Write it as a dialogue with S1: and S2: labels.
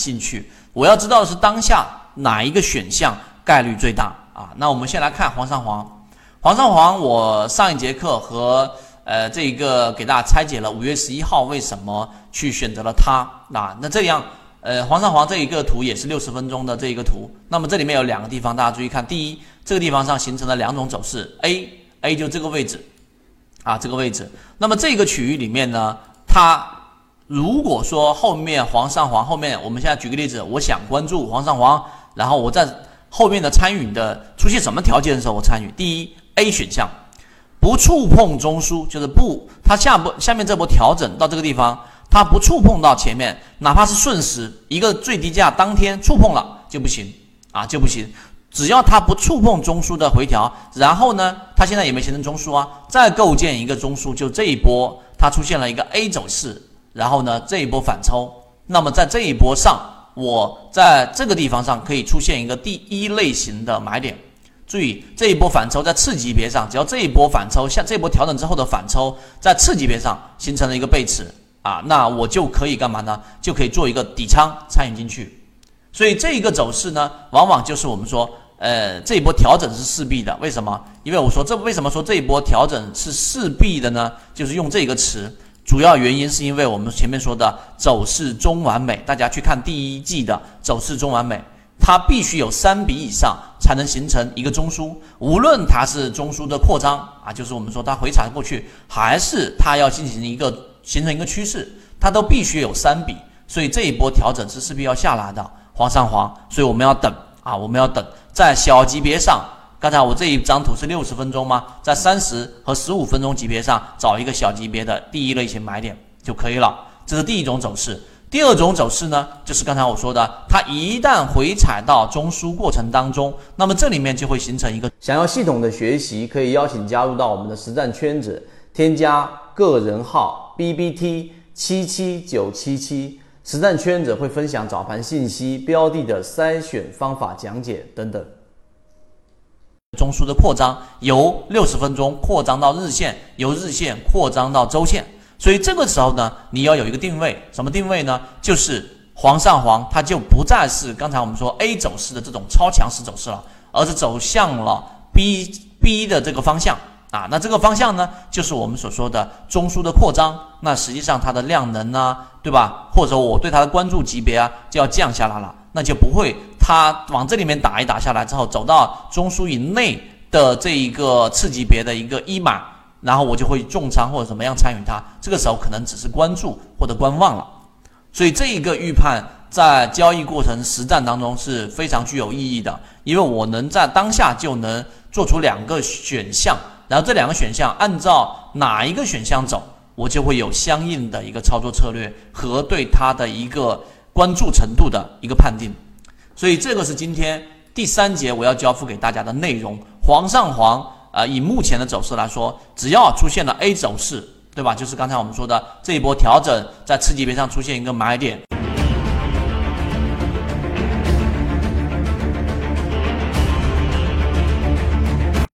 S1: 兴趣。我要知道的是当下哪一个选项概率最大啊？那我们先来看黄上黄，黄上黄，我上一节课和呃这一个给大家拆解了五月十一号为什么去选择了它啊？那这样呃黄上黄这一个图也是六十分钟的这一个图，那么这里面有两个地方大家注意看，第一这个地方上形成了两种走势，A A 就这个位置啊这个位置，那么这个区域里面呢，它。如果说后面黄上黄后面，我们现在举个例子，我想关注黄上黄，然后我在后面的参与的出现什么条件的时候，我参与。第一，A 选项不触碰中枢，就是不，它下波下面这波调整到这个地方，它不触碰到前面，哪怕是瞬时一个最低价当天触碰了就不行啊，就不行。只要它不触碰中枢的回调，然后呢，它现在也没形成中枢啊，再构建一个中枢，就这一波它出现了一个 A 走势。然后呢，这一波反抽，那么在这一波上，我在这个地方上可以出现一个第一类型的买点。注意，这一波反抽在次级别上，只要这一波反抽，像这波调整之后的反抽，在次级别上形成了一个背驰啊，那我就可以干嘛呢？就可以做一个底仓参与进去。所以这一个走势呢，往往就是我们说，呃，这一波调整是势必的。为什么？因为我说这为什么说这一波调整是势必的呢？就是用这个词。主要原因是因为我们前面说的走势中完美，大家去看第一季的走势中完美，它必须有三笔以上才能形成一个中枢。无论它是中枢的扩张啊，就是我们说它回踩过去，还是它要进行一个形成一个趋势，它都必须有三笔。所以这一波调整是势必要下来的，黄上黄，所以我们要等啊，我们要等在小级别上。刚才我这一张图是六十分钟吗？在三十和十五分钟级别上找一个小级别的第一类型买点就可以了。这是第一种走势。第二种走势呢，就是刚才我说的，它一旦回踩到中枢过程当中，那么这里面就会形成一个。
S2: 想要系统的学习，可以邀请加入到我们的实战圈子，添加个人号 B B T 七七九七七，实战圈子会分享早盘信息、标的的筛选方法讲解等等。
S1: 中枢的扩张由六十分钟扩张到日线，由日线扩张到周线，所以这个时候呢，你要有一个定位，什么定位呢？就是黄上黄，它就不再是刚才我们说 A 走势的这种超强势走势了，而是走向了 B B 的这个方向啊。那这个方向呢，就是我们所说的中枢的扩张。那实际上它的量能呢，对吧？或者我对它的关注级别啊，就要降下来了，那就不会。它往这里面打一打下来之后，走到中枢以内的这一个次级别的一个一码，然后我就会重仓或者怎么样参与它。这个时候可能只是关注或者观望了。所以这一个预判在交易过程实战当中是非常具有意义的，因为我能在当下就能做出两个选项，然后这两个选项按照哪一个选项走，我就会有相应的一个操作策略和对它的一个关注程度的一个判定。所以这个是今天第三节我要交付给大家的内容。黄上黄啊，以目前的走势来说，只要出现了 A 走势，对吧？就是刚才我们说的这一波调整，在次级别上出现一个买点，